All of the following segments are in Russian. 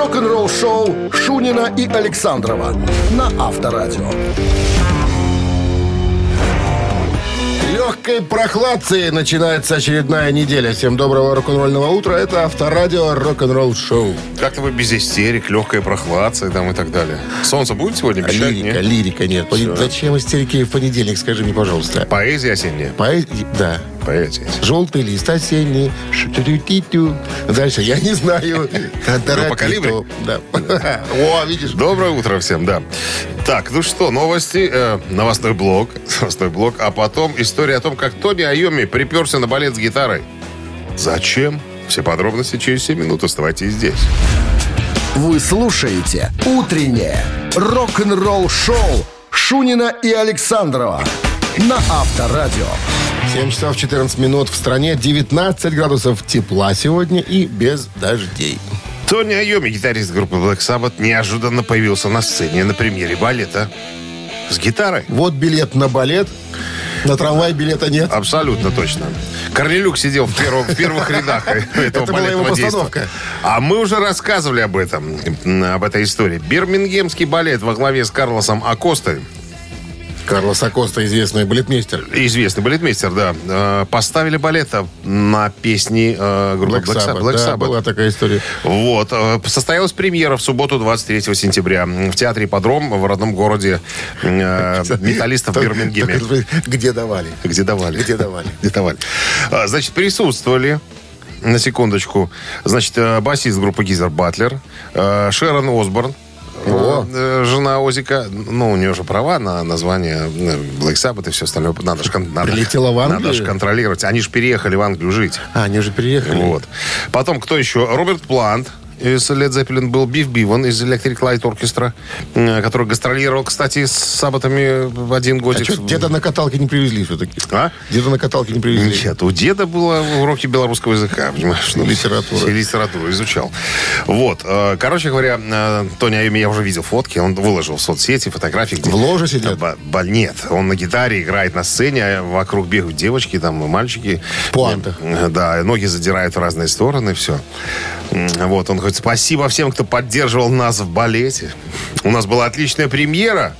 рок-н-ролл-шоу Шунина и Александрова на Авторадио. Легкой прохладцей начинается очередная неделя. Всем доброго рок-н-ролльного утра. Это Авторадио рок-н-ролл шоу. Как-то вы без истерик, легкая прохладцей там и так далее. Солнце будет сегодня? Обещать, Лирика, нет? лирика нет. Всё. Зачем истерики в понедельник, скажи мне, пожалуйста. Поэзия осенняя. Поэзия, да. Поэзия. Желтый лист осенний. шу-тю-тю-тю-тю. Дальше я не знаю. по калибру? Да. О, видишь? Доброе утро всем, да. Так, ну что, новости, э, новостной блок, новостной блок, а потом история о том, как Тони Айоми приперся на балет с гитарой. Зачем? Все подробности через 7 минут. Оставайтесь здесь. Вы слушаете «Утреннее рок-н-ролл-шоу» Шунина и Александрова на Авторадио. 7 часов 14 минут в стране, 19 градусов тепла сегодня и без дождей. Тони Айоми, гитарист группы Black Sabbath, неожиданно появился на сцене на премьере балета с гитарой. Вот билет на балет, на трамвай билета нет. Абсолютно точно. Корнелюк сидел в, первом- в первых рядах этого Это была его постановка. А мы уже рассказывали об этом, об этой истории. Бирмингемский балет во главе с Карлосом Акостой, Карлос Акоста, известный балетмейстер. известный балетмейстер, да, э, поставили балета на песни э, группы Black Sabbath. Black да, Sabbath. была такая история. Вот. э, Состоялась премьера в субботу 23 сентября в театре «Ипподром» в родном городе металлистов в Бирмингеме. Где давали? Где давали? Где давали? Где давали. А, Значит, присутствовали на секундочку. Значит, э, басист группы Гизер Батлер, э, Шерон Осборн, О. э, жена Озика, ну, у нее же права на название э, Black Sabbath и все остальное. Надо же, надо, Прилетела в Англию? Надо же контролировать. Они же переехали в Англию жить. А, они уже переехали. Вот. Потом, кто еще? Роберт Плант из Led Zeppelin был Биф Биван из Electric Light Orchestra, э, который гастролировал, кстати, с сабатами в один А годик. что, деда на каталке не привезли все-таки? А? Деда на каталке не привезли. Нет, у деда было уроки белорусского языка, понимаешь? ну, Литература. Литературу изучал. Вот. э, Короче говоря, э, Тони Айоми, я уже видел фотки, он выложил в соцсети фотографии, где... В ложе сидят? Ба- ба- Нет, он на гитаре играет на сцене, а вокруг бегают девочки, там и мальчики. В пуантах. Да, ноги задирают в разные стороны, все. Вот, он говорит, спасибо всем, кто поддерживал нас в балете. У нас была отличная премьера.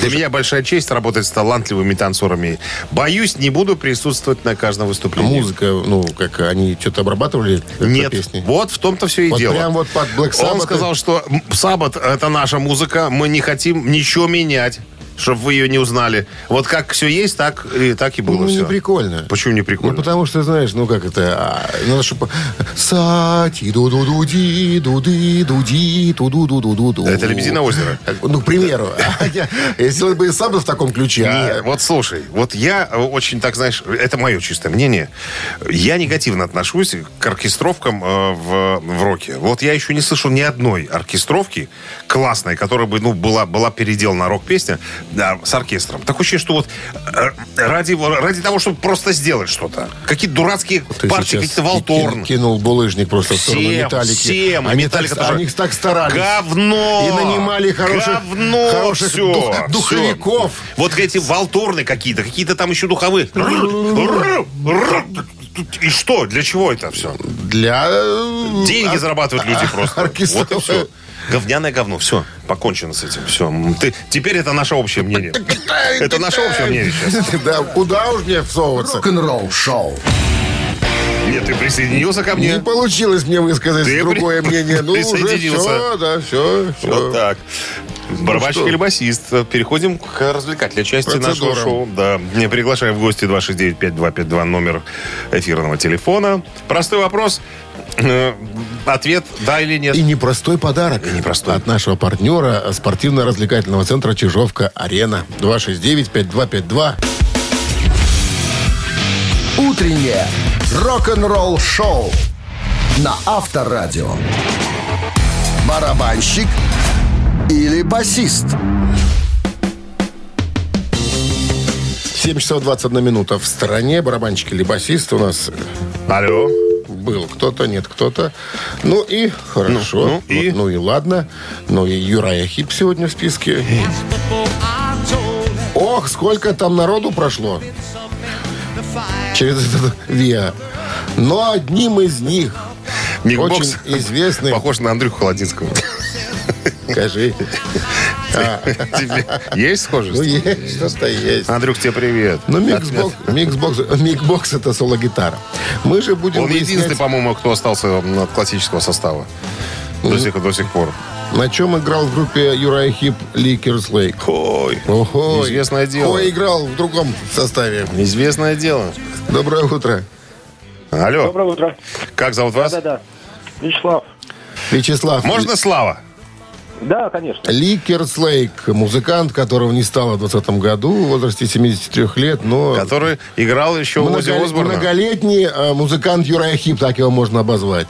Для меня большая честь работать с талантливыми танцорами. Боюсь, не буду присутствовать на каждом А выступлении. музыка, ну, как они что-то обрабатывали? Нет, песни? вот в том-то все и Вот дело. прям вот под Black Он Sabbath? сказал, что Саббат это наша музыка, мы не хотим ничего менять, чтобы вы ее не узнали. Вот как все есть, так и так и было Ну, не все. прикольно. Почему не прикольно? Ну, потому что, знаешь, ну, как это... а, Надо, чтобы... Сати, ду ду ду ди ду ди ду ди ту ду ду ду ду ду Это «Лебединое озеро». Ну, к примеру. Если бы сам в таком ключе... а- вот слушай, вот я э, очень так, знаешь, это мое чистое мнение. Я негативно отношусь к оркестровкам э, в, в роке. Вот я еще не слышал ни одной оркестровки классной, которая бы, ну, была, была переделана рок-песня да, с оркестром. Такое ощущение, что вот э, ради, ради того, чтобы просто сделать что-то. Какие-то дурацкие Ты партии, какие-то волторн. ки- Кинул булыжник просто в сторону Всем, металлики. всем. Они, Металлика так, тоже. они так старались. Говно! И нанимали хороших, Говно! хороших Всё, дух- духовиков. Вот эти волторны какие-то, какие-то там еще духовые. И что? Для чего это все? Для... э, Деньги зарабатывают люди просто. Вот и все. Говняное говно. Все, покончено с этим. Все. Ты, теперь это наше общее мнение. Это наше общее мнение сейчас. Да, куда уж мне всовываться? Рок-н-ролл-шоу. Нет, ты присоединился ко Не мне. получилось мне высказать Ты другое при- мнение. Ну, уже присоединился. все, да, все, все. Вот так. Барабанщик что? или басист. Переходим к развлекательной части нашего Процедурам. шоу. Да. Не приглашаем в гости 269-5252 номер эфирного телефона. Простой вопрос. Э, Ответ да или нет. И непростой подарок. И непростой. От нашего партнера спортивно-развлекательного центра Чижовка-Арена. 269-5252. Утреннее рок-н-ролл-шоу на Авторадио. Барабанщик или басист? 7 часов 21 минута в стороне. Барабанщик или басист у нас Алло. Был кто-то, нет кто-то. Ну и хорошо. Ну, ну и? Ну, ну и ладно. Ну и Юрая Хип сегодня в списке. Ох, сколько там народу прошло. Через этот ВИА. Но одним из них Мигбокс Очень известный. Похож на Андрюху Холодинского. Скажи. Тебе Есть схожесть? Ну, есть, что-то есть. Андрюх, тебе привет. Ну, Мик Бокс, Мик Бокс, это соло-гитара. Мы же будем Он единственный, по-моему, кто остался от классического состава. До сих, до сих пор. на чем играл в группе Uriah Heep Ли Керслейк. Ой. Известное дело. Кто играл в другом составе? известное дело. Доброе утро. Алло, Доброе утро. как зовут вас? Да-да. Вячеслав. Вячеслав. Можно Слава? Да, конечно. Ли Керслейк, музыкант, которого не стало в 2020 году, в возрасте 73 лет, но... Который играл еще у Ози Осборна. Многолетний э, музыкант Uriah Heep, так его можно обозвать.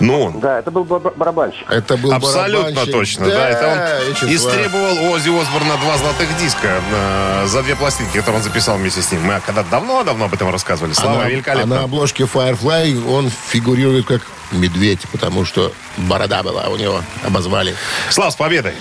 Ну, он. Да, это был бар- барабанщик. Это был Абсолютно барабанщик. точно, да. Это он Вячеслав. истребовал у Ози Осборна два золотых диска э, за две пластинки, которые он записал вместе с ним. Мы когда давно-давно об этом рассказывали. А Слава, на- великолепно. А на обложке Firefly он фигурирует как медведь, потому что борода была у него, обозвали. Слав, с победой.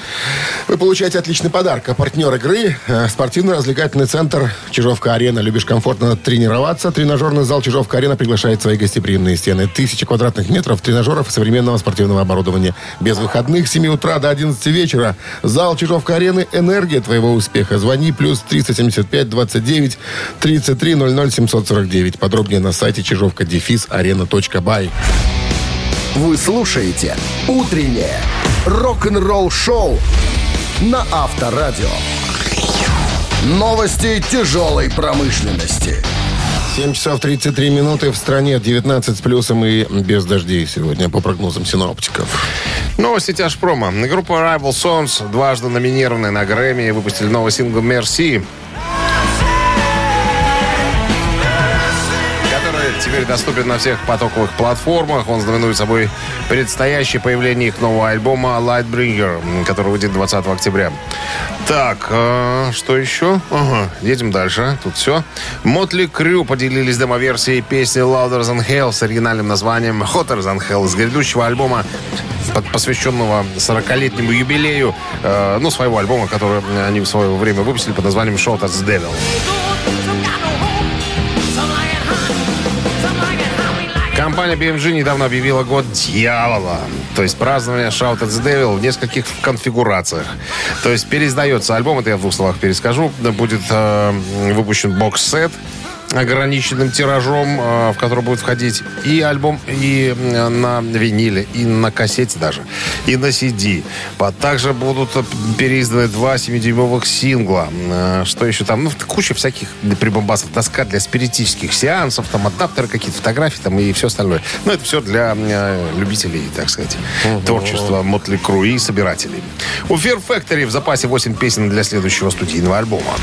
Вы получаете отличный подарок. А партнер игры э, спортивно-развлекательный центр Чижовка-Арена. Любишь комфортно тренироваться? Тренажерный зал Чижовка-Арена приглашает свои гостеприимные стены. Тысячи квадратных метров тренажеров и современного спортивного оборудования. Без выходных с 7 утра до 11 вечера. Зал Чижовка-Арены – энергия твоего успеха. Звони плюс 375 29 33 00 749. Подробнее на сайте чижовка-арена.бай. Вы слушаете «Утреннее рок-н-ролл-шоу» на Авторадио. Новости тяжелой промышленности. 7 часов 33 минуты в стране, 19 с плюсом и без дождей сегодня, по прогнозам синоптиков. Новости тяжпрома. Группа Rival Sons, дважды номинированная на Грэмми, выпустили новый сингл «Мерси», теперь доступен на всех потоковых платформах. Он знаменует собой предстоящее появление их нового альбома Lightbringer, который выйдет 20 октября. Так, э, что еще? Ага, едем дальше. Тут все. Мотли Крю поделились демоверсией песни Louder Than Hell с оригинальным названием Hotter Than Hell из грядущего альбома, посвященного 40-летнему юбилею, э, ну, своего альбома, который они в свое время выпустили под названием Shot the Devil. Компания BMG недавно объявила год дьявола. То есть празднование Shout at the Devil в нескольких конфигурациях. То есть переиздается альбом, это я в двух словах перескажу. Будет э, выпущен бокс-сет ограниченным тиражом, э, в который будет входить и альбом, и на виниле, и на кассете даже, и на CD. Также будут переизданы два 7-дюймовых сингла. Э, Что еще там? Ну, куча всяких прибамбасов. Доска для спиритических сеансов, там адаптеры, какие-то фотографии там и все остальное. Ну, это все для э, любителей, так сказать, творчества Мотли Кру и собирателей. У Fear Factory в запасе 8 песен для следующего студийного альбома.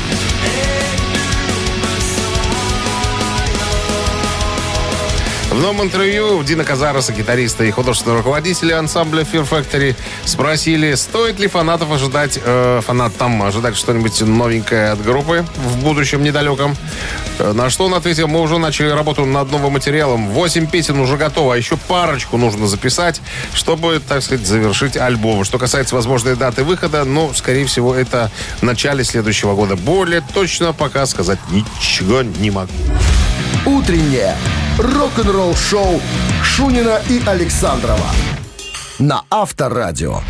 В новом интервью Дина Казароса, гитариста и художественного руководителя ансамбля Fear Factory, спросили, стоит ли фанатов ожидать, э, фанатам ожидать что-нибудь новенькое от группы в будущем недалеком. Э, На что он ответил, мы уже начали работу над новым материалом. Восемь песен уже готово, а еще парочку нужно записать, чтобы, так сказать, завершить альбом. Что касается возможной даты выхода, ну, скорее всего, это в начале следующего года. Более точно пока сказать ничего не могу. Утреннее рок-н-ролл-шоу Шунина и Александрова на Авторадио.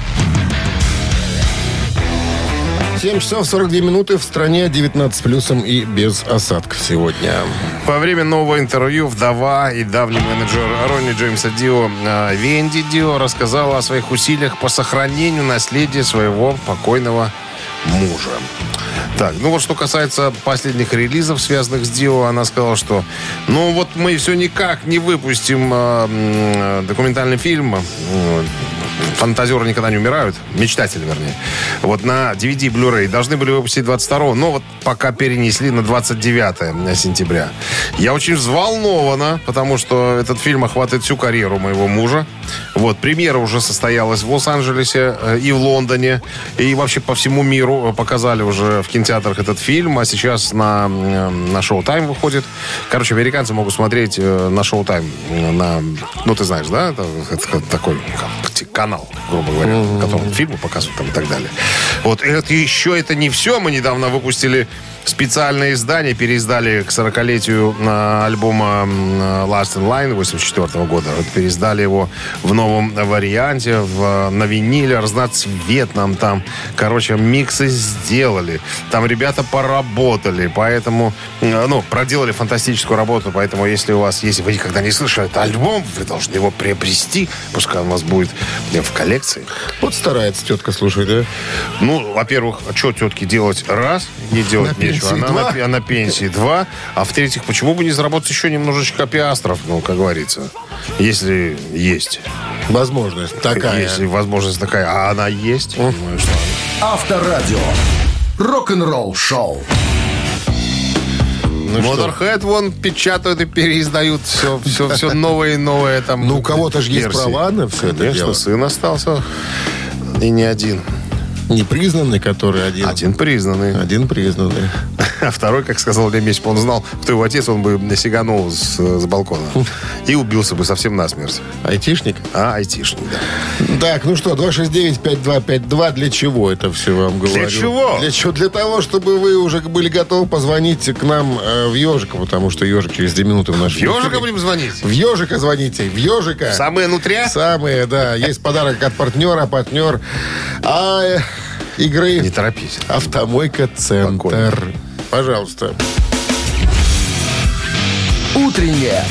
7 часов 42 минуты в стране, 19 с плюсом и без осадков сегодня. Во время нового интервью вдова и давний менеджер Ронни Джеймса Дио э, Венди Дио рассказала о своих усилиях по сохранению наследия своего покойного мужа. Так, ну вот что касается последних релизов, связанных с Дио, она сказала, что ну вот мы все никак не выпустим э, документальный фильм э, Фантазеры никогда не умирают. Мечтатели, вернее. Вот на DVD Blu-ray должны были выпустить 22 но вот пока перенесли на 29 сентября. Я очень взволнована, потому что этот фильм охватывает всю карьеру моего мужа. Вот, премьера уже состоялась в Лос-Анджелесе э, и в Лондоне. И вообще по всему миру показали уже в кинотеатрах этот фильм. А сейчас на, э, на Шоу-Тайм выходит. Короче, американцы могут смотреть э, на Шоу-Тайм. э, На, ну, ты знаешь, да? Это, это такой канал, грубо говоря, в котором фильмы показывают там и так далее. Вот, это еще это не все. Мы недавно выпустили специальное издание переиздали к 40-летию э, альбома э, Last in Line 84 года. Вот переиздали его в новом варианте, в, на виниле, разноцветном там. Короче, миксы сделали. Там ребята поработали, поэтому, э, ну, проделали фантастическую работу, поэтому если у вас, если вы никогда не слышали этот альбом, вы должны его приобрести, пускай он у вас будет в коллекции. Вот старается тетка, слушай, да? Ну, во-первых, а что тетке делать? Раз, не делать На пенсии Она два. на, на пенсии. Два. А в-третьих, почему бы не заработать еще немножечко пиастров, ну, как говорится. Если есть. Возможность такая. Если возможность такая. А она есть. Ну, и что? Авторадио. Рок-н-ролл шоу. Ну? Motorhead вон печатают и переиздают все, все, все новое и новое там. Ну, у кого-то же есть права на все это Конечно, дело. сын остался. И не один. Непризнанный, который один. Один признанный. Один признанный. А второй, как сказал Лем если бы он знал, кто его отец, он бы сиганул с, с балкона. И убился бы совсем насмерть. Айтишник? А, айтишник, да. Так, ну что, 269-5252, для чего это все вам говорю? чего? Для чего? Для того, чтобы вы уже были готовы позвонить к нам э, в Ежика, потому что Ежик через 2 минуты в нашем В ежика будем звонить? В Ежика звоните, в Ежика. Самые нутря? Самые, да. Есть подарок от партнера, партнер а, э, игры Не торопись. Автомойка Центр. Спокойно. Пожалуйста. Утреннее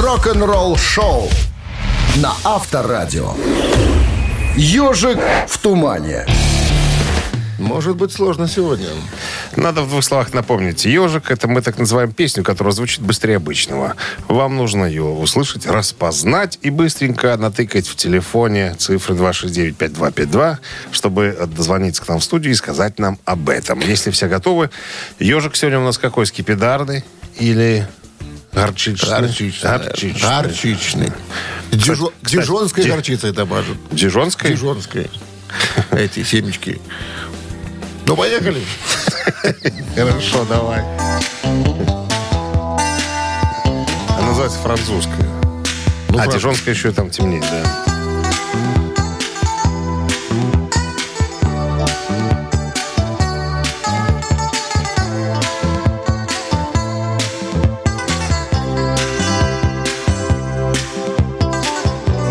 рок-н-ролл шоу на Авторадио. Ежик в тумане. Может быть сложно сегодня. Надо в двух словах напомнить. Ежик, это мы так называем песню, которая звучит быстрее обычного. Вам нужно ее услышать, распознать и быстренько натыкать в телефоне цифры 269-5252, чтобы дозвониться к нам в студию и сказать нам об этом. Если все готовы, ежик сегодня у нас какой? Скипидарный или горчичный? Горчичный. Горчичный. Горчичный. Дижо- кстати, Дижонской ди- горчицей это мажут. Дижонской? Дижонской. Эти семечки. Ну, поехали. Хорошо, давай. Она называется французская. Ну, а фран- дижонская еще там темнее, да.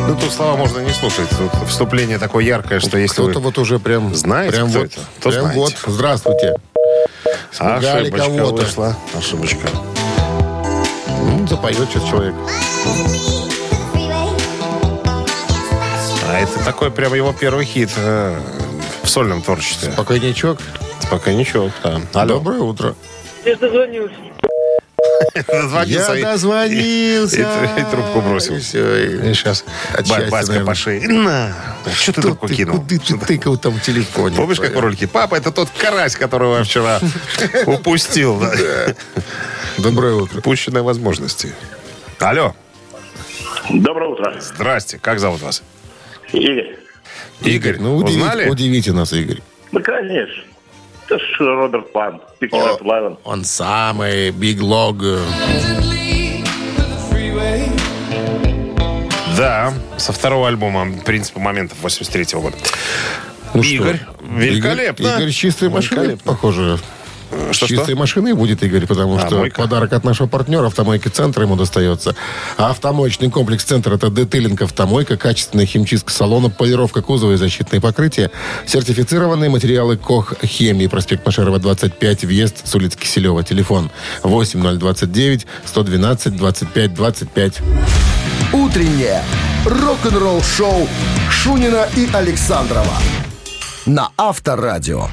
Ну, тут слова можно не слушать. Тут вступление такое яркое, что если вы... Кто-то вот уже прям... знаете, прям кто вот, это? То прям знаете. вот. Здравствуйте. Испугали Ошибочка кого-то. вышла. Ошибочка. Ну, запоет сейчас человек. А это такой прям его первый хит э, в сольном творчестве. Покойничок. Пока ничего, да. Алло. Доброе утро. Я дозвонился. Дозвонился Я дозвонился. И, трубку бросил. И сейчас От ба- счастья, батька наверное. по шее. На! Что ты трубку кинул? Куда ты тыкал там в телефоне? Помнишь, как в ролике? Папа, это тот карась, которого я вчера упустил. Доброе утро. Упущенные возможности. Алло. Доброе утро. Здрасте. Как зовут вас? Игорь. Игорь. Ну, удивите нас, Игорь. Ну, конечно. Это ж Роберт Плант. Picture. Он самый Big Log. Да, со второго альбома «Принципы моментов» 83 года. Ну Игорь, что? великолепно. Игорь, Игорь машины, Великолепно. похоже. С Что-что? чистой машиной будет Игорь, потому А, что мойка? подарок от нашего партнера автомойки «Центр» ему достается. А автомоечный комплекс «Центр» — это детейлинг автомойка, качественная химчистка салона, полировка кузова и защитные покрытия, сертифицированные материалы КОХ «Хемии», проспект Машерова, 25, въезд с улицы Киселева. Телефон 8029 112 25 25. Утреннее рок-н-ролл шоу Шунина и Александрова на Авторадио.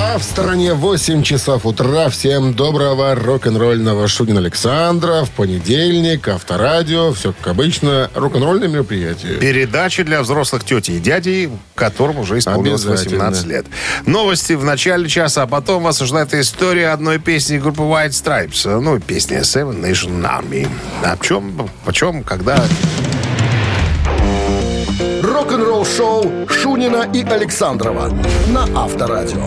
А в стороне 8 часов утра. Всем доброго рок-н-ролльного Шунин Александров. Понедельник, авторадио. Все как обычно. Рок-н-ролльное мероприятие. Передачи для взрослых тети и дядей, которым уже исполнилось Обязательно. 18 лет. Новости в начале часа, а потом вас ожидает история одной песни группы White Stripes. Ну, песня Seven Nation Army. О чем, о чем, когда... Рок-н-ролл шоу Шунина и Александрова на Авторадио.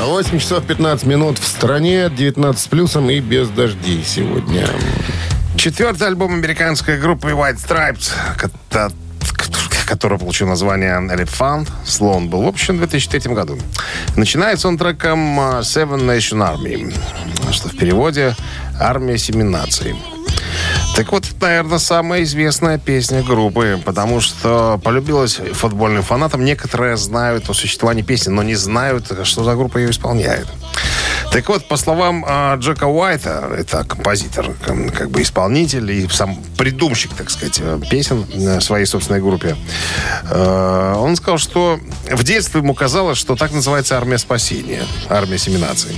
8 часов 15 минут в стране. 19 с плюсом и без дождей сегодня. Четвертый альбом американской группы White Stripes, ко- который получил название Elephant, слон, был выпущен в 2003 году. Начинается он треком э, Seven Nation Army, что в переводе «Армия семи наций». Так вот, наверное, самая известная песня группы, потому что полюбилась футбольным фанатам. Некоторые знают о существовании песни, но не знают, что за группа ее исполняет. Так вот, по словам э, Джека Уайта, это композитор, как бы исполнитель и сам придумщик, так сказать, э, песен в своей собственной группе, э, он сказал, что в детстве ему казалось, что так называется армия спасения, армия семинаций.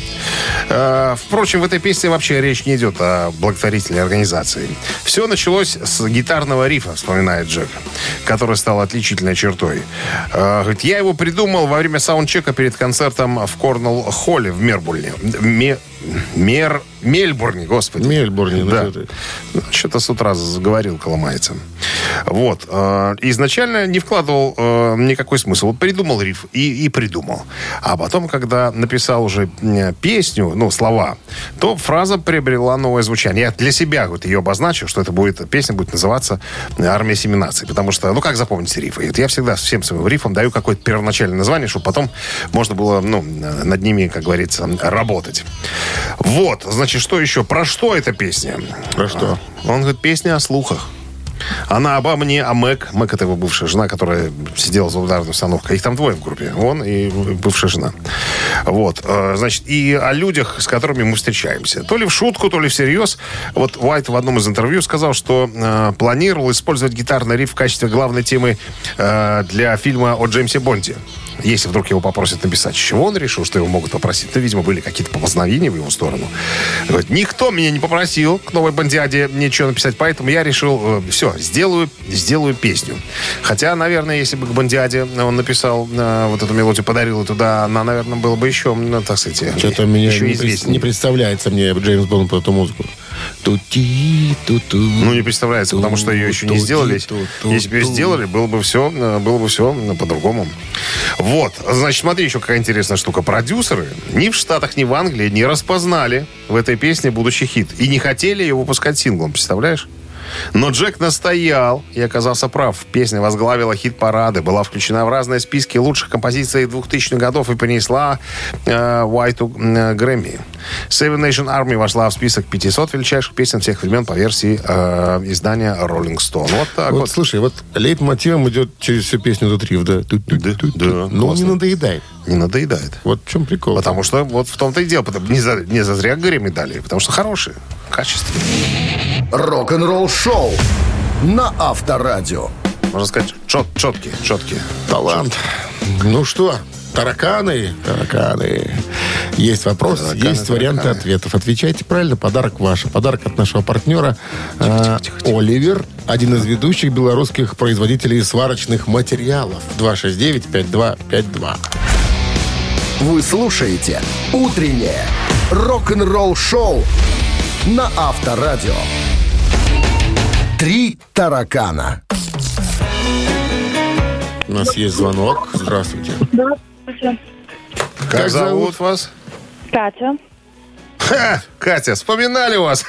Э, впрочем, в этой песне вообще речь не идет о благотворительной организации. Все началось с гитарного рифа, вспоминает Джек, который стал отличительной чертой. Э, говорит, я его придумал во время саундчека перед концертом в Корнелл-Холле в Мербульне. Ме, мер, Мельбурне, господи. Мельбурне, да. Что-то с утра заговорил коломайцем. Вот. э, Изначально не вкладывал э, никакой смысл. Вот придумал риф и, и придумал. А потом, когда написал уже э, песню, ну, слова, то фраза приобрела новое звучание. Я для себя вот ее обозначил, что это будет, песня будет называться «Армия семи наций». Потому что, ну, как запомнить рифы? Вот Я всегда всем своим рифам даю какое-то первоначальное название, чтобы потом можно было, ну, над ними, как говорится, работать. Вот, значит, что еще? Про что эта песня? Про что? Он говорит, песня о слухах. Она обо мне, а Мэг, Мэг это его бывшая жена, которая сидела за ударной установкой. Их там двое в группе. Он и бывшая жена. Вот. э, Значит, и о людях, с которыми мы встречаемся. То ли в шутку, то ли всерьез. Вот Уайт в одном из интервью сказал, что э, планировал использовать гитарный риф в качестве главной темы э, для фильма о Джеймсе Бонде. Если вдруг его попросят написать, с чего он решил, что его могут попросить? Ну, видимо, были какие-то поползновения в его сторону. Говорит, никто меня не попросил к новой бандиаде ничего написать, поэтому я решил, все, сделаю, сделаю песню. Хотя, наверное, если бы к бандиаде он написал э, вот эту мелодию, подарил туда, она, наверное, была бы еще, ну, так сказать, Что-то меня еще известнее. не представляется мне Джеймс Бонд под эту музыку. Тути, ту-ту. Ну, не представляется, потому что ее еще не сделали. Если бы ее сделали, было бы все, было бы все по-другому. Вот, значит, смотри, еще какая интересная штука. Продюсеры ни в Штатах, ни в Англии не распознали в этой песне будущий хит. И не хотели ее выпускать синглом, представляешь? Но Джек настоял и оказался прав. Песня возглавила хит-парады, была включена в разные списки лучших композиций 2000-х годов и принесла э, Уайту э, Грэмми. Seven Nation Army вошла в список 500 величайших песен всех времен по версии э, издания Rolling Stone. Вот так Вот, вот. слушай, вот лейтмотивом идет через всю песню этот риф, да? Ту-ту-ту-ту. Да, да, Ну, классно. не надоедает. Не надоедает. Вот в чем прикол. Потому что вот в том-то и дело. Потому, не, за, не зазря Грэмми дали, потому что хорошие, качественные. Рок-н-ролл шоу на Авторадио. Можно сказать, чет, четкие, четкие. Талант. Ну что, тараканы, тараканы. Есть вопрос, Тараканы, есть варианты тараканы. ответов. Отвечайте правильно, подарок ваш. Подарок от нашего партнера э, тихо, тихо. Оливер, один из ведущих белорусских производителей сварочных материалов. 269-5252. Вы слушаете «Утреннее рок-н-ролл-шоу» на Авторадио. «Три таракана». У нас есть звонок. Здравствуйте. Здравствуйте. Как, зовут? вас? Катя. Ха, Катя, вспоминали вас.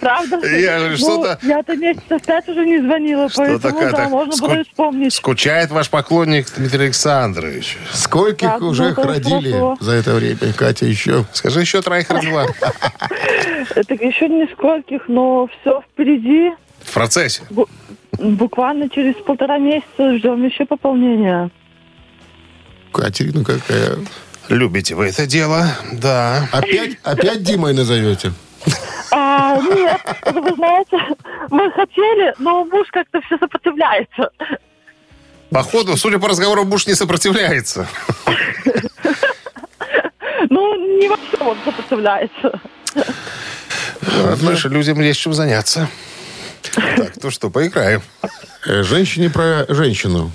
Правда? Я Ну, что-то- Я-то месяцев пять уже не звонила, Что-то поэтому, как-то да, можно ску- было и вспомнить. Скучает ваш поклонник Дмитрий Александрович. Скольких Так, уже ну, их это родили хорошо. за это время? Катя еще. Скажи, еще троих родила. Это еще не скольких, но все впереди. В процессе. Бу- Буквально через полтора месяца ждем еще пополнения. Катерина какая. Любите вы это дело, да. Опять, опять Димой назовете? А, нет, вы знаете, мы хотели, но муж как-то все сопротивляется. Походу, судя по разговору, муж не сопротивляется. Ну, не во всем он сопротивляется. Знаешь, людям есть чем заняться. Так, ну что, поиграем. Э, Женщине про женщину.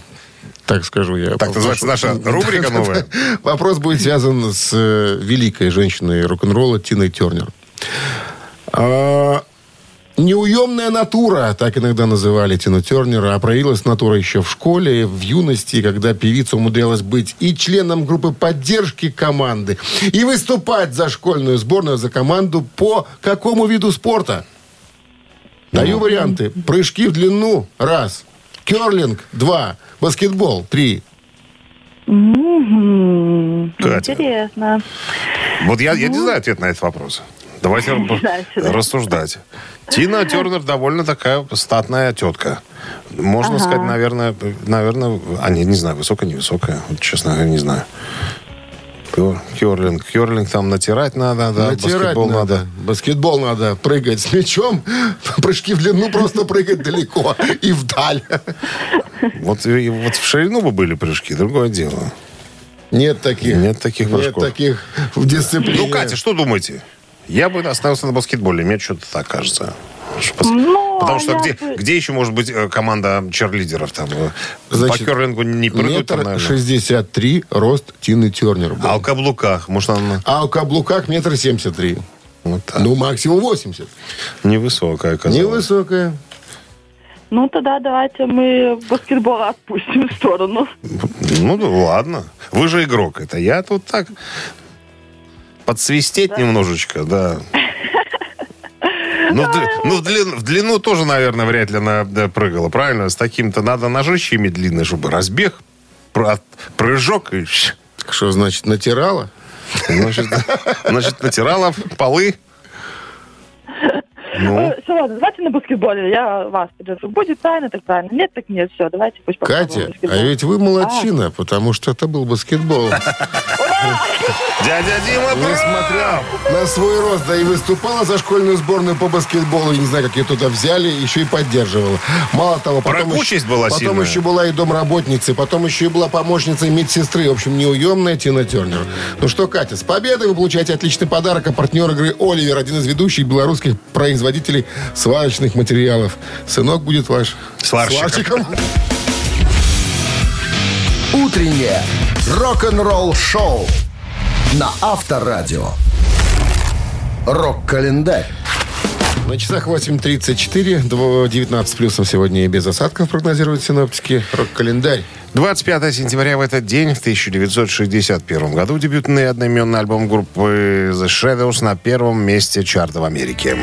Так скажу я. Так называется наша рубрика новая. Вопрос будет связан с э, великой женщиной рок-н-ролла Тиной Тернер. А, Неуемная натура, так иногда называли Тину Тернера, а проявилась натура еще в школе, в юности, когда певица умудрялась быть и членом группы поддержки команды, и выступать за школьную сборную, за команду по какому виду спорта? Даю варианты. Прыжки в длину – раз. Керлинг – два. Баскетбол – три. Катя. Интересно. Вот я, я не знаю ответ на этот вопрос. Давайте рассуждать. Тина Тернер довольно такая статная тетка. Можно Ага. сказать, наверное, наверное, а не, не знаю, высокая, невысокая. Вот, честно говоря, не знаю. Кер- Керлинг. Керлинг там натирать надо, да, Натирать баскетбол надо. надо. Баскетбол надо прыгать с мячом. Прыжки в длину просто прыгать далеко и вдаль. Вот, и- вот в ширину бы были прыжки, другое дело. Нет таких. Нет таких Нет прыжков. таких в дисциплине. Ну, Катя, что думаете? Я бы остался на баскетболе, мне что-то так кажется. Ну, Потому а что я где, где еще может быть э, команда черлидеров там? э, Значит, По керлингу не прыгают, Метр наверное. 63 рост Тины Тернер был. А о каблуках, может, она А у каблуках метр семьдесят три. вот так. Ну, максимум 80. невысокая оказалась. Невысокая. Ну, тогда давайте мы баскетбол отпустим в сторону. Ну, да ладно. Вы же игрок. Это я тут так подсвистеть немножечко, да. Ну, ну, в, длин- в длину тоже, наверное, вряд ли она прыгала, правильно? С таким-то надо ножище иметь длинное, чтобы разбег, прыжок и... Что значит, натирала? Значит, значит, натирала полы. Ну, Все, ладно, давайте на баскетболе. Я вас поддержу. Будет правильно, так правильно. Нет, так нет. Все, давайте пусть попробуем Катя, а ведь вы молодчина, потому что это был баскетбол. дядя Дима, Несмотря на свой рост, да и выступала за школьную сборную по баскетболу. Я не знаю, как ее туда взяли, еще и поддерживала. Мало того, потом, еще, была потом сильная. еще была и домработницей, потом еще и была помощницей медсестры. В общем, неуемная Тина Тернер. Ну что, Катя, с победой вы получаете отличный подарок, а партнер игры Оливер, один из ведущих белорусских производителей сварочных материалов. Сынок будет ваш Сварщиком. сварщиком. Утреннее рок-н-ролл-шоу на Авторадио. Рок-календарь. На часах 8.34, дво- 19 плюсом сегодня и без осадков прогнозируют синоптики. Рок-календарь. 25 сентября в этот день, в 1961 году, дебютный одноименный альбом группы The Shadows на первом месте чарта в Америке.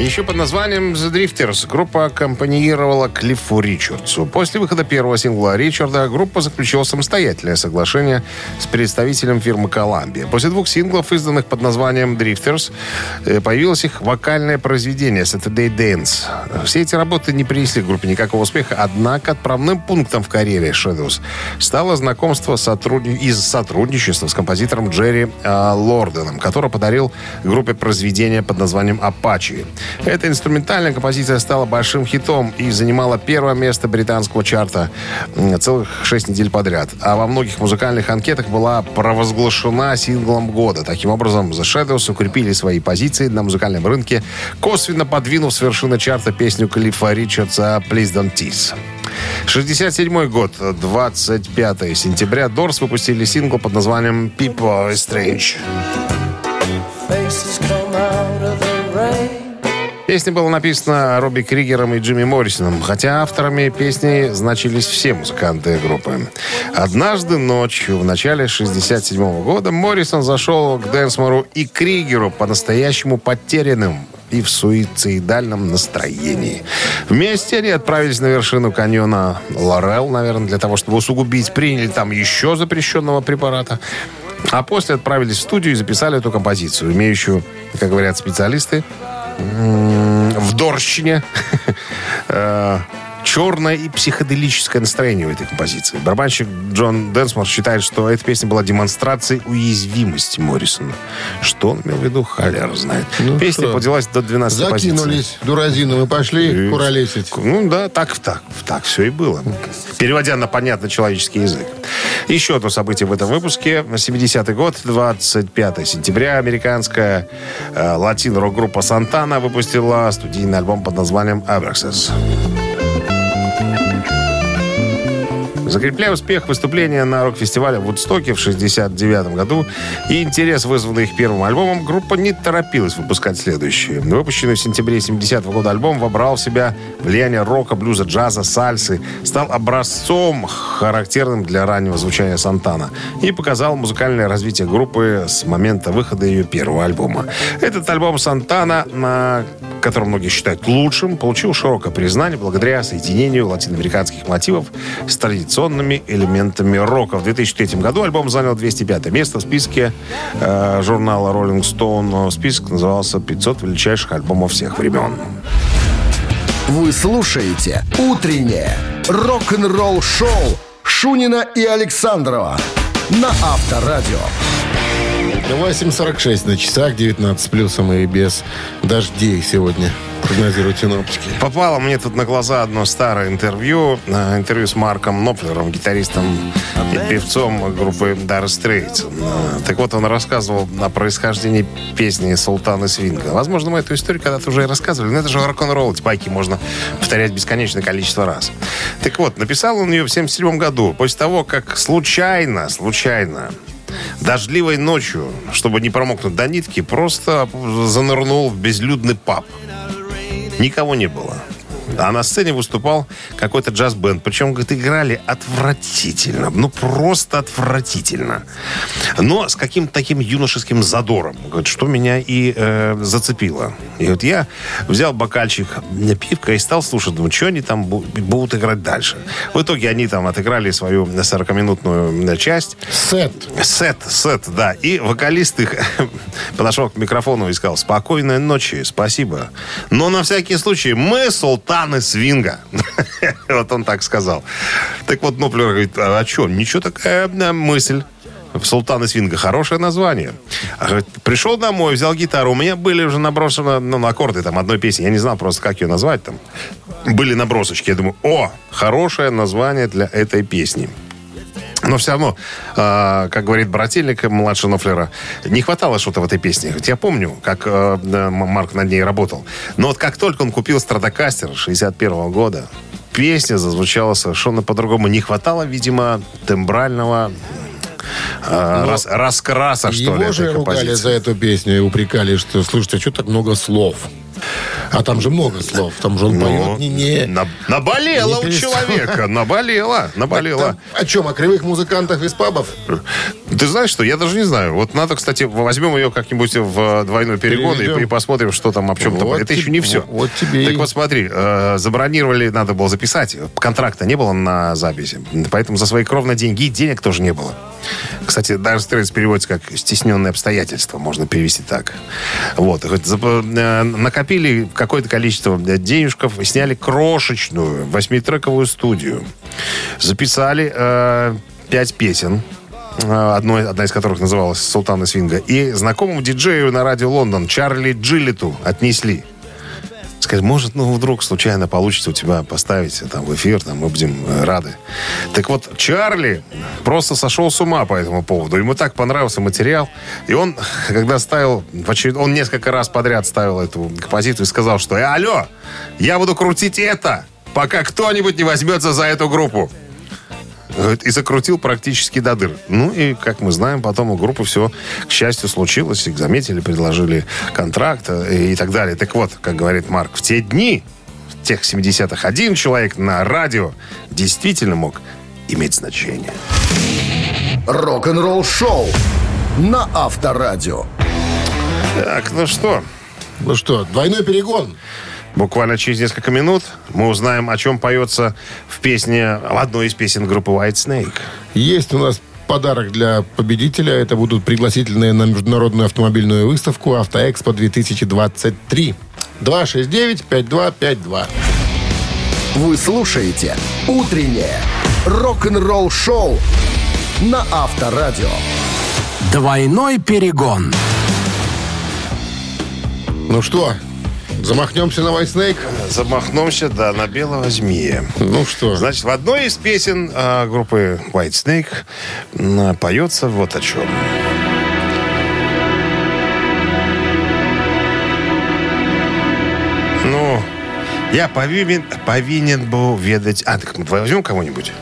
Еще под названием The Drifters группа аккомпанировала Клиффу Ричардсу. После выхода первого сингла Ричарда группа заключила самостоятельное соглашение с представителем фирмы Columbia. После двух синглов, изданных под названием Drifters, э, появилось их вокальное произведение Saturday Dance. Все эти работы не принесли группе никакого успеха, однако отправным пунктом в карьере Shadows стало знакомство из сотрудничества с композитором Джерри э, Лорденом, который подарил группе произведение под названием «Апачи». Эта инструментальная композиция стала большим хитом и занимала первое место британского чарта целых шесть недель подряд. А во многих музыкальных анкетах была провозглашена синглом года. Таким образом, The Shadows укрепили свои позиции на музыкальном рынке, косвенно подвинув с вершины чарта песню Клиффа Ричардса «Please Don't Tease». 67 год, 25 сентября, Дорс выпустили сингл под названием «People are Strange». faces come out of the. Песня была написана Робби Кригером и Джимми Моррисоном, хотя авторами песни значились все музыканты группы. Однажды ночью, в начале 67 года, Моррисон зашел к Дэнсмору и Кригеру по-настоящему потерянным и в суицидальном настроении. Вместе они отправились на вершину каньона Лорел, наверное, для того, чтобы усугубить. Приняли там еще запрещенного препарата. А после отправились в студию и записали эту композицию, имеющую, как говорят специалисты, в Дорщине. Э, черное и психоделическое настроение у этой композиции. Барабанщик Джон Дэнсмор считает, что эта песня была демонстрацией уязвимости Моррисона. Что он имел в виду, холера знает. Ну Песня что? поднялась до 12 позиции. Закинулись дуразину и пошли И- куролесить. Ну да, так, так, так все и было. Переводя на понятный человеческий язык. Еще одно событие в этом выпуске. 70-й год, 25 сентября, американская э, латино-рок-группа Сантана выпустила студийный альбом под названием «Abraxas». Закрепляя успех выступления на рок-фестивале в Вудстоке в 69 году и интерес, вызванный их первым альбомом, группа не торопилась выпускать следующие. Выпущенный в сентябре 70 года альбом вобрал в себя влияние рока, блюза, джаза, сальсы, стал образцом, характерным для раннего звучания Сантана, и показал музыкальное развитие группы с момента выхода ее первого альбома. Этот альбом Сантана, на который многие считают лучшим, получил широкое признание благодаря соединению латиноамериканских мотивов с традиционными элементами рока. В 2003 году альбом занял 205 место в списке э, журнала Rolling Stone. Список назывался «500 величайших альбомов всех времен». Вы слушаете «Утреннее рок-н-ролл-шоу» Шунина и Александрова на Авторадио. 8.46 на часах, 19 с плюсом и без дождей сегодня. Прогнозируют синоптики. Попало мне тут на глаза одно старое интервью. э, Интервью с Марком Ноплером, гитаристом и певцом группы Dire Straits. Э, Так вот, он рассказывал о происхождении песни Султана Свинга. Возможно, мы эту историю когда-то уже и рассказывали, но это же рок-н-ролл. Эти байки можно повторять бесконечное количество раз. Так вот, написал он ее в 77 году, после того, как случайно, случайно дождливой ночью, чтобы не промокнуть до нитки, просто занырнул в безлюдный паб. Никого не было. А на сцене выступал какой-то джаз-бенд. Причем, говорит, играли отвратительно. Ну, просто отвратительно. Но с каким-то таким юношеским задором. Говорит, что меня и э, зацепило. И вот я взял бокальчик пивка и стал слушать. Думаю, что они там бу- будут играть дальше. В итоге они там отыграли свою 40-минутную часть. Сет. Сет, сет, да. И вокалист их подошел к микрофону и сказал, спокойной ночи, спасибо. Но на всякий случай, мы султаны свинга. Вот он так сказал. Так вот, Ноплер говорит, а что, ничего такая э, мысль. Султаны Свинга. Хорошее название. А, Пришел домой, взял гитару. У меня были уже наброшены ну, аккорды там одной песни. Я не знал просто, как ее назвать там. Были набросочки. Я думаю, о, хорошее название для этой песни. Но все равно, э, как говорит брательник младший Нофлера, не хватало что-то в этой песне. Я помню, как э, Марк над ней работал. Но вот как только он купил Страдокастер 61 года, песня зазвучала совершенно по-другому. Не хватало, видимо, тембрального э, рас- раскраса, что ли, Его же ругали композиции. за эту песню и упрекали, что, слушайте, а что так много слов? А там же много слов. Там же он Ну, поет не... не... на- наболело не у человека, наболело, наболело. Там о чем? О кривых музыкантах из пабов? Ты знаешь что? Я даже не знаю. Вот надо, кстати, возьмем ее как-нибудь в двойной перегон и, и посмотрим, что там, об чем-то. Вот Это еще не все. вот тебе Так вот смотри, э, забронировали, надо было записать. Контракта не было на записи. Поэтому за свои кровные деньги денег тоже не было. Кстати, даже стресс переводится как стесненные обстоятельства, можно перевести так. Вот. Э, накопили какое-то количество денежков, и сняли крошечную восьмитрековую студию. Записали э, пять песен. Э, Одной, одна из которых называлась «Султана Свинга». И знакомому диджею на радио Лондон Чарли Джиллету отнесли. Сказать, может, ну, вдруг случайно получится у тебя поставить там в эфир, там, мы будем э, рады. Так вот, Чарли просто сошел с ума по этому поводу. Ему так понравился материал. И он, когда ставил, в очеред- он несколько раз подряд ставил эту композицию и сказал, что «Э, алло, я буду крутить это, пока кто-нибудь не возьмется за эту группу. Говорит, И закрутил практически до дыр. Ну и, как мы знаем, потом у группы все, к счастью, случилось. Их заметили, предложили контракт э, и так далее. Так вот, как говорит Марк, в те дни, в тех 70-х, один человек на радио действительно мог иметь значение. Рок-н-ролл-шоу на Авторадио. Так, ну что, Ну что, двойной перегон. Буквально через несколько минут мы узнаем, о чем поется в песне, в одной из песен группы White Snake. Есть у нас подарок для победителя. Это будут пригласительные на международную автомобильную выставку «Автоэкспо-2023». 269-5252. Вы слушаете «Утреннее рок-н-ролл-шоу» на Авторадио. Двойной перегон. Ну что, замахнемся на White Snake? Замахнулся, да, на белого змея. Ну что, Значит, в одной из песен а, группы White Snake поется вот о чем. Ну, я повинен, повинен был ведать... А, так мы возьмем кого-нибудь?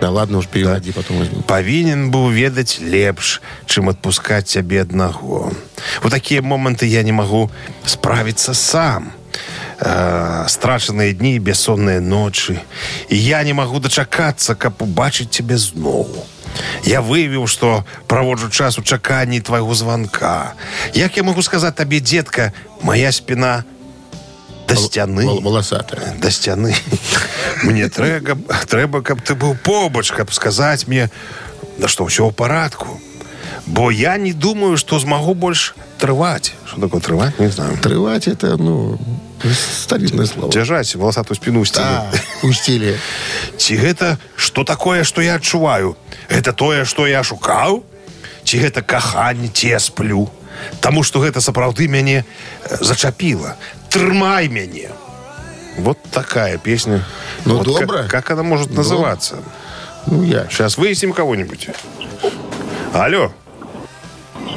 Да ладно уж, переводи, потом возьму. Павінен быў ведаць лепш, чым адпускаць цябе аднаго. У такія моманты я не магу справіцца сам. Э, страчаныя дні, і бессонныя ночы. І я не магу дачакацца, каб убачыць цябе зноў. Я выявіў, што праводжу час у чаканні твайго званка. Як я магу сказаць табе, дзетка, моя спіна да сцяны. Вол- Волосатая. да сцяны мне трэба трэба каб ты быў побач каб сказаць мне да што ўсё ў парадку бо я не думаю што змагу больш трываць что такое трываць не знаю Трывать это, ну, старинное слово. дзяжаць валасатую спіну Да, сцяны пустили. ці гэта што такое што я адчуваю гэта тое што я шукаў ці гэта каханне ці я сплю Таму што гэта сапраўды мяне э, зачапіла трымай мяне вот такая песня Ну, Вот как- добра. как, она может называться Ну, я. Сейчас выясним кого-нибудь. Алло.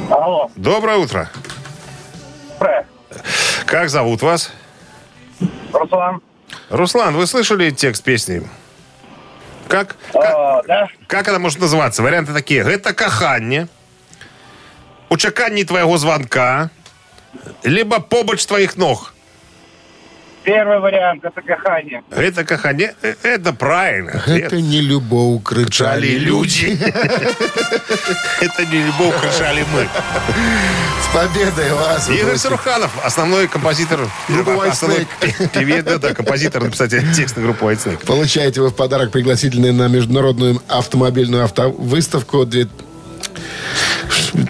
Алло, Доброе утро. Фрэ, Как зовут вас? Руслан. Руслан, вы слышали текст песни? Как, как, О, да? как она может называться? Варианты такие. Это каханне, у чаканні твоего звонка, либо побач твоих ног. Первый вариант – это кахание. Это каханне, э, это правильно. Это не любовь, кричали люди. Это не любовь, кричали мы. С победой вас! Игорь гости. Саруханов, основной композитор, Группа White основной пе- певец, да, да, композитор, написать текст на группу White Snake. Получаете вы в подарок пригласительные на международную автомобильную автовыставку.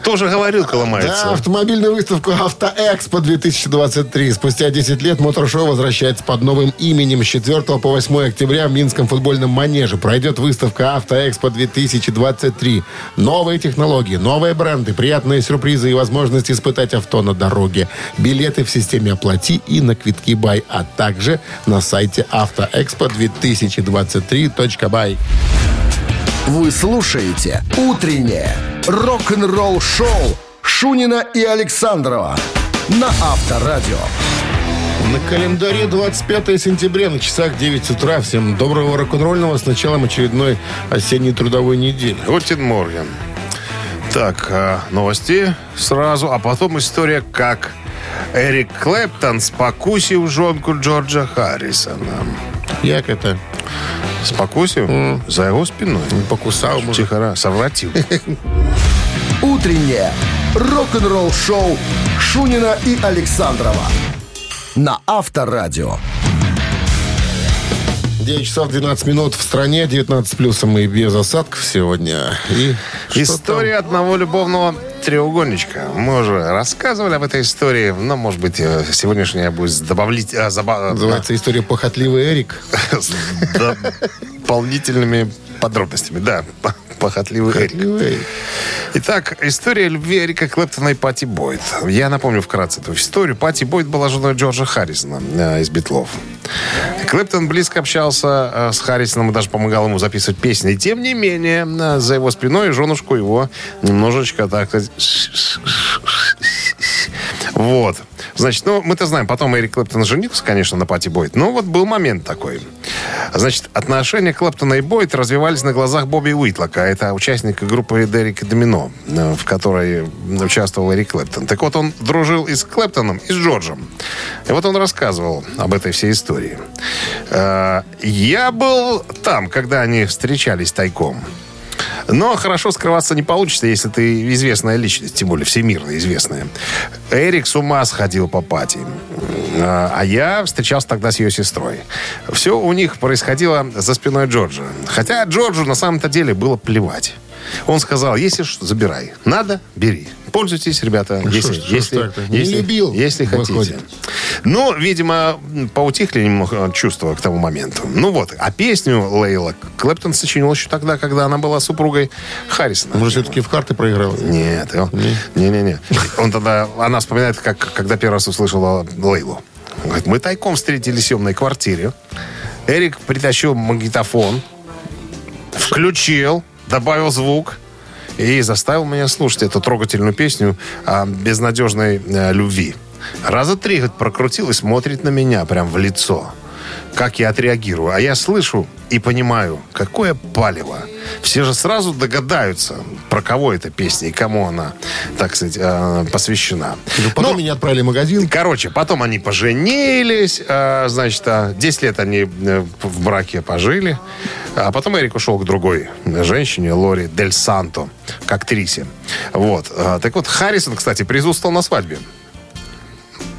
Тоже говорил, Да, ломается. автомобильную выставку «Автоэкспо 2023». Спустя 10 лет моторшоу возвращается под новым именем. С 4 по 8 октября в Минском футбольном манеже пройдет выставка «Автоэкспо 2023». Новые технологии, новые бренды, приятные сюрпризы и возможность испытать авто на дороге. Билеты в системе «Оплати» и на квитки «Бай», а также на сайте автоэкспо2023.бай. Вы слушаете «Утреннее рок-н-ролл-шоу» Шунина и Александрова на Авторадио. На календаре 25 сентября, на часах 9 утра. Всем доброго рок-н-ролльного с началом очередной осенней трудовой недели. Гутин Морген. Так, а, новости сразу, а потом история, как Эрик Клэптон спокусил жонку Джорджа Харрисона. Як это? Спокусил? За его спиной. Покусал, может. Тихо, совратил. Утреннее рок-н-ролл-шоу Шунина и Александрова на Авторадио. 9 часов 12 минут в стране, 19 плюсом и без осадков сегодня. И История одного любовного треугольничка. Мы уже рассказывали об этой истории, но, может быть, э, сегодняшняя будет добавлять... а, заба- там Называется история «Похотливый Эрик». с дополнительными подробностями. Да, похотливый Эрик. Итак, история любви Эрика Клэптона и Пати Бойд. Я напомню вкратце эту историю. Пати Бойд была женой Джорджа Харрисона э, из Битлов. Клэптон близко общался э, с Харрисоном и даже помогал ему записывать песни. И тем не менее, э, за его спиной женушку его немножечко так сказать, вот. Значит, ну, мы-то знаем, потом Эрик Клэптон женился, конечно, на Пати Бойд. Но вот был момент такой. Значит, отношения Клэптона и Бойд развивались на глазах Бобби Уитлока. Это участник группы Дерек Домино, э, в которой участвовал Эрик Клэптон. Так вот, он дружил и с Клэптоном, и с Джорджем. И вот он рассказывал об этой всей истории. Э, Я был там, когда они встречались тайком. Но хорошо скрываться не получится, если ты известная личность, тем более всемирно известная. Эрик с ума сходил по пати. А а я встречался тогда с ее сестрой. Все у них происходило за спиной Джорджа. Хотя Джорджу на самом-то деле было плевать. Он сказал, если что, забирай. Надо, бери. Пользуйтесь, ребята, Ну если, что ж- что если? Не если, любил, если хотите. выходит. Ну, видимо, поутихли немного чувства к тому моменту. Ну вот, а песню Лейла Клэптон сочинил еще тогда, когда она была супругой Харрисона. Может, все-таки в карты проиграл? Нет, он- не-не-не. Он тогда, она вспоминает, как, когда первый раз услышала Лейлу. Говорит, мы тайком встретились в съемной квартире. Эрик притащил магнитофон, включил, добавил звук и заставил меня слушать эту трогательную песню о безнадежной э, любви. Раза три говорит, прокрутил и смотрит на меня прям в лицо. Как я отреагирую. А я слышу и понимаю, какое палево. Все же сразу догадаются, про кого эта песня и кому она, так сказать, э, посвящена. Ну, Потом Ну, меня отправили в магазин. Короче, потом они поженились, а, значит, а, 10 лет они э, в браке пожили, а потом Эрик ушел к другой женщине, Лори Дель Санто, к актрисе. Вот. Так вот, Харрисон, кстати, присутствовал на свадьбе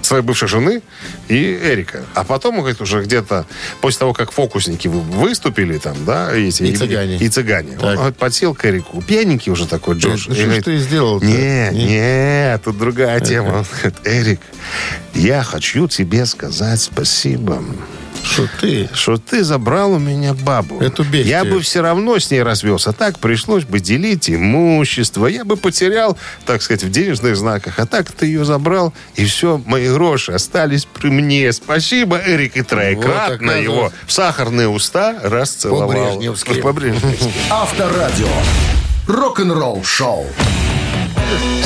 своей бывшей жены и Эрика. А потом, говорит, уже где-то после того, как фокусники вы- выступили там, да, эти, И цыгане. И цыгане. Он, Так. говорит, подсел к Эрику. Пьяненький уже такой Джордж. Ну, И что говорит, ты сделал-то? Не, Не? не, тут другая тема. Он говорит, Эрик, я хочу тебе сказать спасибо, Что ты? что ты забрал у меня бабу. Эту бестию. Я бы все равно с ней развелся. Так пришлось бы делить имущество. Я бы потерял, так сказать, в денежных знаках. А так ты ее забрал, и все, мои гроши остались при мне. Спасибо, Эрик, и троекратно оказывается. его в сахарные уста расцеловал. По-брежневски. По-брежневски. Авторадио. Рок-н-ролл шоу.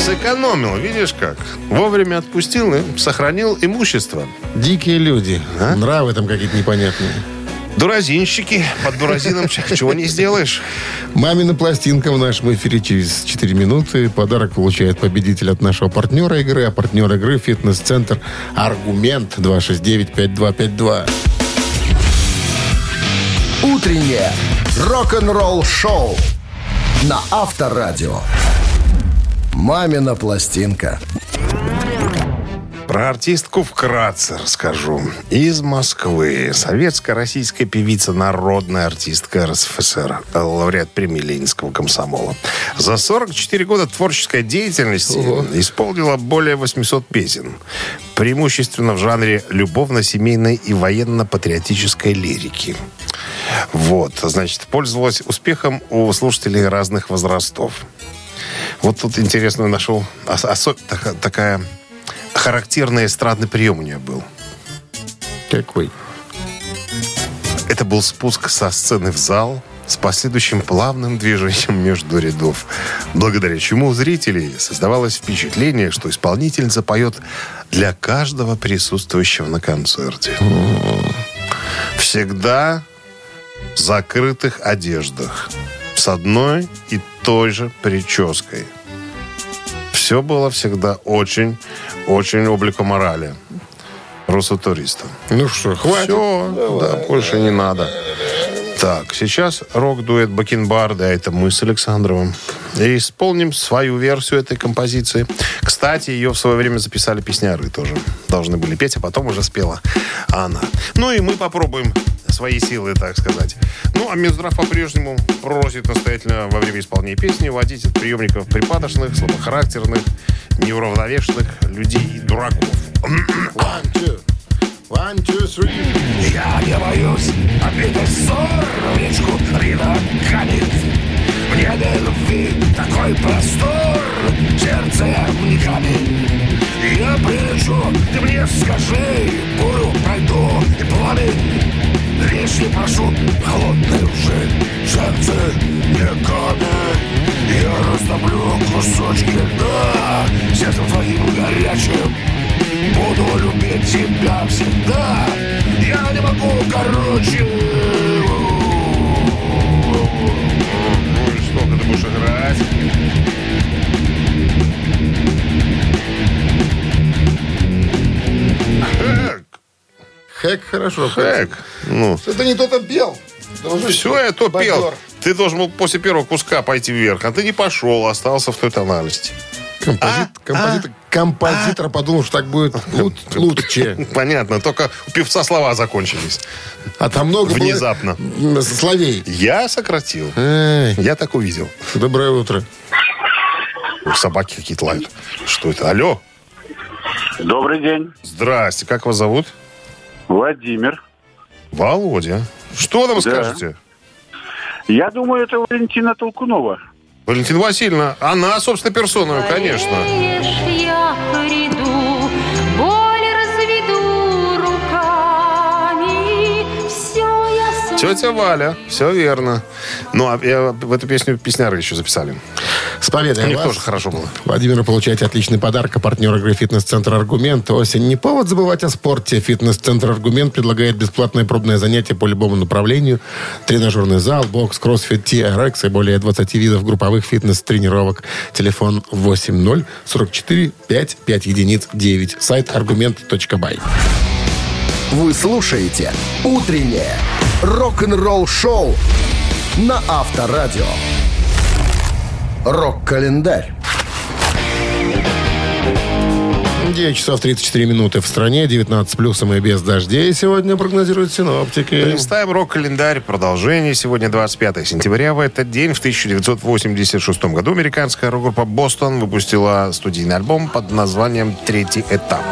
Сэкономил, видишь как? Вовремя отпустил и сохранил имущество. Дикие люди. Нравы там какие-то непонятные. Дуразинщики. Под дуразином чего не сделаешь. Мамина пластинка в нашем эфире через 4 минуты. Подарок получает победитель от нашего партнера игры. А партнер игры «Фитнес-центр Аргумент» 269-5252. Утреннее рок-н-ролл шоу на Авторадио. Мамина пластинка. Про артистку вкратце расскажу. Из Москвы. Советско-российская певица, народная артистка РСФСР, лауреат премии Ленинского комсомола. За 44 года творческой деятельности исполнила более 800 песен. Преимущественно в жанре любовно-семейной и военно-патриотической лирики. Вот, значит, пользовалась успехом у слушателей разных возрастов. Вот тут интересно нашел ос- осо- така- такая характерный эстрадный прием у нее был. Какой? Это был спуск со сцены в зал с последующим плавным движением между рядов, благодаря чему у зрителей создавалось впечатление, что исполнительница поет для каждого присутствующего на концерте. Всегда в закрытых одеждах, с одной и той же прической. Все было всегда очень, очень облику морали. Русотуриста. Ну что, хватит? Все, да, больше не надо. Так, сейчас рок-дуэт Бакенбарда, а это мы с Александровым. И исполним свою версию этой композиции. Кстати, ее в свое время записали песняры тоже. Должны были петь, а потом уже спела она. Ну и мы попробуем свои силы, так сказать. Ну, а Минздрав по-прежнему просит настоятельно во время исполнения песни вводить от приемников припадочных, слабохарактерных, неуравновешенных людей и дураков. One, two. One, two, three. Я не боюсь обидеть ссор в речку Рина канет. В небе любви такой простор, сердце не камень. Я прилечу, ты мне скажи, бурю пройду и пламень. Речь не прошу, холодный уже, сердце не камень. Я растоплю кусочки льда, сердцем твоим горячим. Буду любить тебя всегда Я не могу, короче Ну и что, ты будешь играть? Хэк, Хэк хорошо. хэк. Ну, Это не кто-то пел. все, я то пел. Ты должен был после первого куска пойти вверх, а ты не пошел, остался в той тональности. Композит- композитор, композитор подумал, что так будет лу- лучше. Понятно, только у певца слова закончились. А там много было, Внезапно. м, словей. Я сократил. Эй, Я так увидел. доброе утро. Собаки какие-то лают. Что это? Алло. Добрый день, Здрасте, как вас зовут? Владимир. Володя. Что нам скажете? Я думаю, это Валентина Толкунова. Валентина Васильевна, она, собственно, персоною, конечно. Болеешь, я приду, боль разведу руками. Все я сам. Тетя Валя, все верно. Ну, а я- в эту песню песняры еще записали. С победой У них вас. тоже хорошо было. Владимир, получаете отличный подарок. А партнер игры «Фитнес-центр Аргумент». Осень не повод забывать о спорте. «Фитнес-центр Аргумент» предлагает бесплатное пробное занятие по любому направлению. Тренажерный зал, бокс, кроссфит, TRX и более 20 видов групповых фитнес-тренировок. Телефон 80 44 5 5 единиц 9. Сайт аргумент.бай. Вы слушаете «Утреннее рок-н-ролл-шоу» на Авторадио. Рок-календарь. 9 часов 34 минуты в стране, 19 плюсом и без дождей. Сегодня прогнозируют синоптики. Листаем рок-календарь. Продолжение. Сегодня 25 сентября. В этот день, в 1986 году, американская рок-группа «Бостон» выпустила студийный альбом под названием «Третий этап».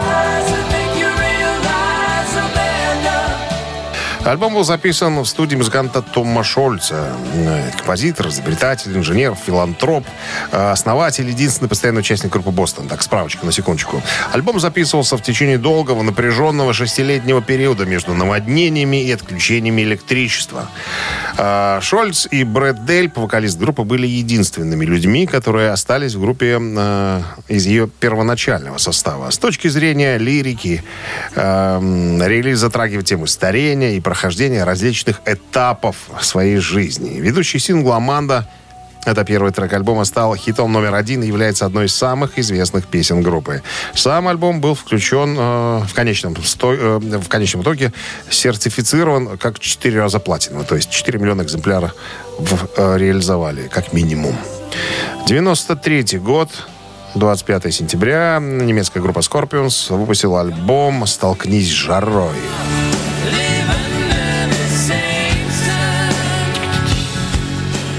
Альбом был записан в студии музыканта Тома Шольца. Э, Композитор, изобретатель, инженер, филантроп, э, основатель, единственный постоянный участник группы «Бостон». Так, справочка на секундочку. Альбом записывался в течение долгого, напряженного шестилетнего периода между наводнениями и отключениями электричества. Э, Шольц и Брэд Дельп, вокалист группы, были единственными людьми, которые остались в группе э, из ее первоначального состава. С точки зрения лирики, э, релиз затрагивает темы старения и прохождения различных этапов своей жизни. Ведущий сингл «Аманда» Это первый трек альбома стал хитом номер один и является одной из самых известных песен группы. Сам альбом был включен э, в, конечном, сто- э, в конечном итоге сертифицирован как 4 раза платиновый. То есть 4 миллиона экземпляров в- э, реализовали, как минимум. 93 год, 25 сентября, немецкая группа Scorpions выпустила альбом «Столкнись с жарой».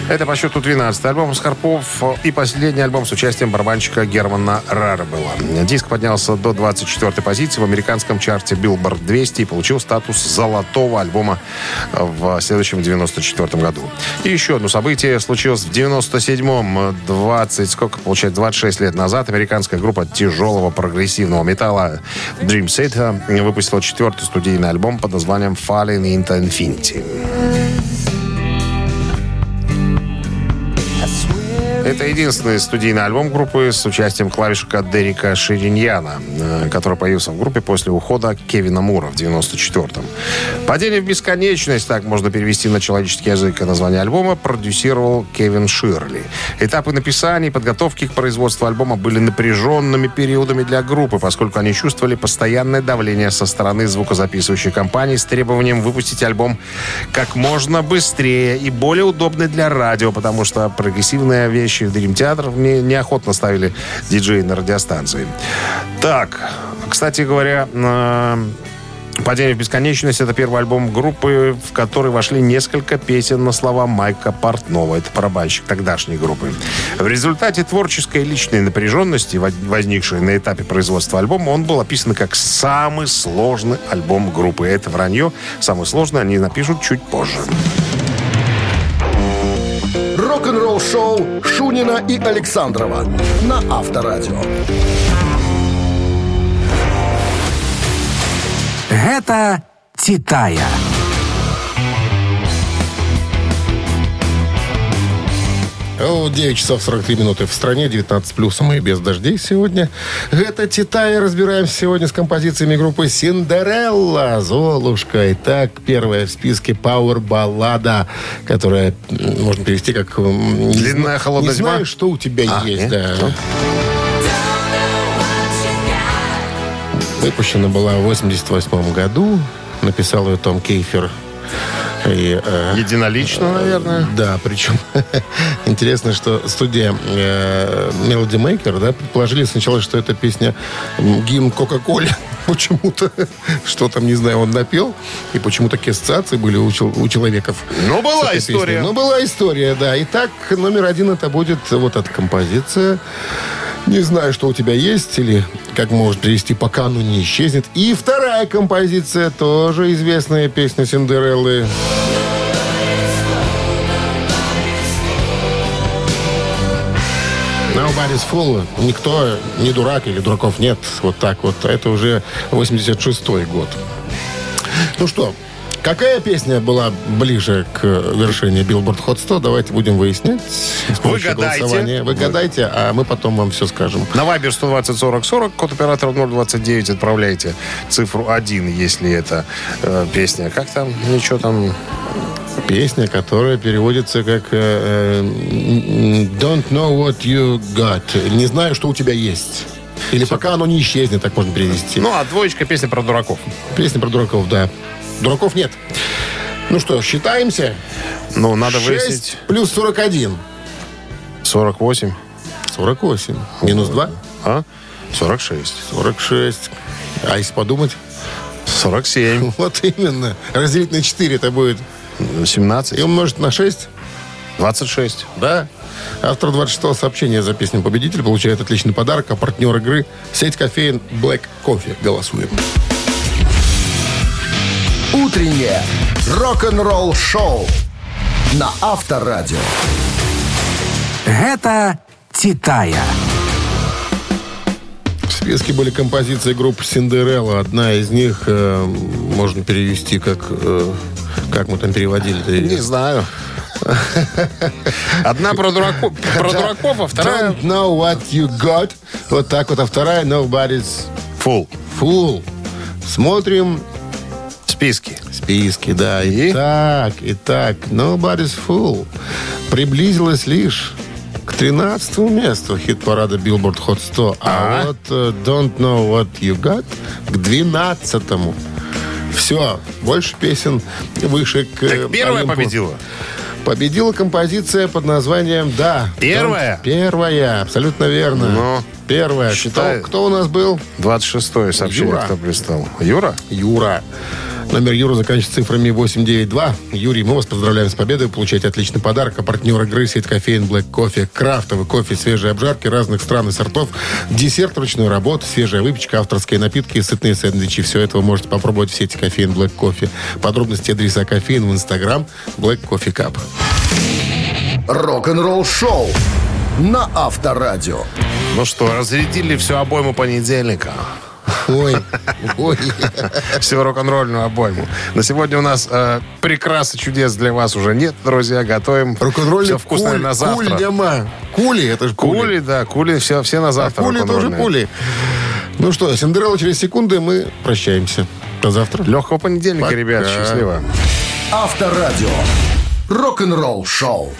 Это по счету 12 альбом Скорпов и последний альбом с участием барабанщика Германа Рарбела. Диск поднялся до 24 позиции в американском чарте Billboard 200 и получил статус золотого альбома в следующем 94 году. И еще одно событие случилось в 97-м, 20, сколько получается, 26 лет назад. Американская группа тяжелого прогрессивного металла Dream Theater выпустила четвертый студийный альбом под названием Falling into Infinity. Это единственный студийный альбом группы с участием клавишника Дерека Шириньяна, э, который появился в группе после ухода Кевина Мура в 94-м. «Падение в бесконечность», так можно перевести на человеческий язык, название альбома продюсировал Кевин Ширли. Этапы написания и подготовки к производству альбома были напряженными периодами для группы, поскольку они чувствовали постоянное давление со стороны звукозаписывающей компании с требованием выпустить альбом как можно быстрее и более удобный для радио, потому что прогрессивные вещи в Dream Theater не, неохотно ставили диджеи на радиостанции. Так, кстати говоря, «Падение в бесконечность» — это первый альбом группы, в который вошли несколько песен на слова Майка Портнова. Это барабанщик тогдашней группы. В результате творческой и личной напряженности, во- возникшей на этапе производства альбома, он был описан как самый сложный альбом группы. Это вранье. Самый сложный они напишут чуть позже. Рок-н-ролл-шоу Шунина и Александрова на Авторадио. Гэта «Титая». 9 часов 43 минуты в стране, 19 плюсом и без дождей сегодня. Это Титай. Разбираемся сегодня с композициями группы Синдерелла, Золушка. Итак, первая в списке Пауэр-баллада, которая м, можно перевести как... Длинная холодная Не зима? знаю, что у тебя А, есть, нет? да. Выпущена была в 88 году. Написал ее Том Кейфер. И, э, Единолично, наверное. да, причем интересно, что студия э, Melody Maker, да, предположили сначала, что это песня гимн Кока-Коле. Почему-то, что там, не знаю, он напел, и почему такие ассоциации были у, чел- у человеков. Ну, была история. песней. Ну, была история, да. Итак, номер один это будет вот эта композиция. Не знаю, что у тебя есть, или как может привести, пока оно не исчезнет. И вторая композиция, тоже известная песня Синдереллы. Nobody's Fool. Никто не дурак или дураков нет. Вот так вот. Это уже 86-й год. Ну что, Какая песня была ближе к вершине Billboard Hot 100? Давайте будем выяснять. с помощью гадайте. голосования. Вы гадайте, а мы потом вам все скажем. На Viber 120 40 40, код оператора 029, отправляйте цифру 1, если это э, песня. Как там? Ничего там... Песня, которая переводится как э, э, Don't know what you got. Не знаю, что у тебя есть. Или пока оно не исчезнет, так можно перевести. Ну, а двоечка песня про дураков. Песня про дураков, да. Дураков нет. Ну что, считаемся? Ну, надо 6 выяснить. плюс 41. 48. 48. Минус 2. А? 46. 46. А если подумать? 47. Вот именно. Разделить на 4 это будет. 17. И умножить на 6. 26. Да. Автор 26-го сообщения за песню «Победитель» получает отличный подарок, а партнер игры – сеть кофеин Black Coffee. Голосуем. Утреннее рок-н-ролл-шоу на Авторадио. Гэта «Титая». В списке были композиции группы «Синдерелла». Одна из них э, можно перевести как... э, как мы там переводили? Не знаю. Одна про, дураку- про дураков, а вторая... Don't know what you got. Вот так вот. А вторая Nobody's Фул. Fool. Смотрим Списки. списки, да. И? Итак, итак, Nobody's Fool приблизилась лишь к 13 месту хит-парада Billboard Hot 100. А, А. вот э, Don't Know What You Got к 12 Все, больше песен выше к э, Так первая Олимпу. победила. Победила композиция под названием «Да». Первая? Don't- Первая, абсолютно верно. Ну, Первая. считай. Кто, кто у нас был? 26 сообщение, Юра. кто пристал. Юра? Юра. Номер Юра заканчивается цифрами 892. Юрий, мы вас поздравляем с победой. Вы получаете отличный подарок. А партнер игры сеть кофеин Black Coffee. Крафтовый кофе, свежие обжарки разных стран и сортов. Десерт ручной работы, свежая выпечка, авторские напитки и сытные сэндвичи. Все это вы можете попробовать в сети кофеин Black Coffee. Подробности адреса кофеин в инстаграм Black Coffee Cup. Рок-н-ролл-шоу на Авторадио. Ну что, разрядили всю обойму понедельника. Ой, ой. Всю рок-н-ролльную обойму. На сегодня у нас э, прекрас и чудес для вас уже нет, друзья. Готовим Рок-н-ролльный все вкусное куль, на завтра. Куль, нема. Кули, это же кули. Кули, да, кули, все, все на А завтра. кули тоже кули. Ну что, Синдерелла через секунды, мы прощаемся. До завтра. Легкого понедельника, Пока. ребят. Счастливо. Авторадио. Рок-н-ролл-шоу.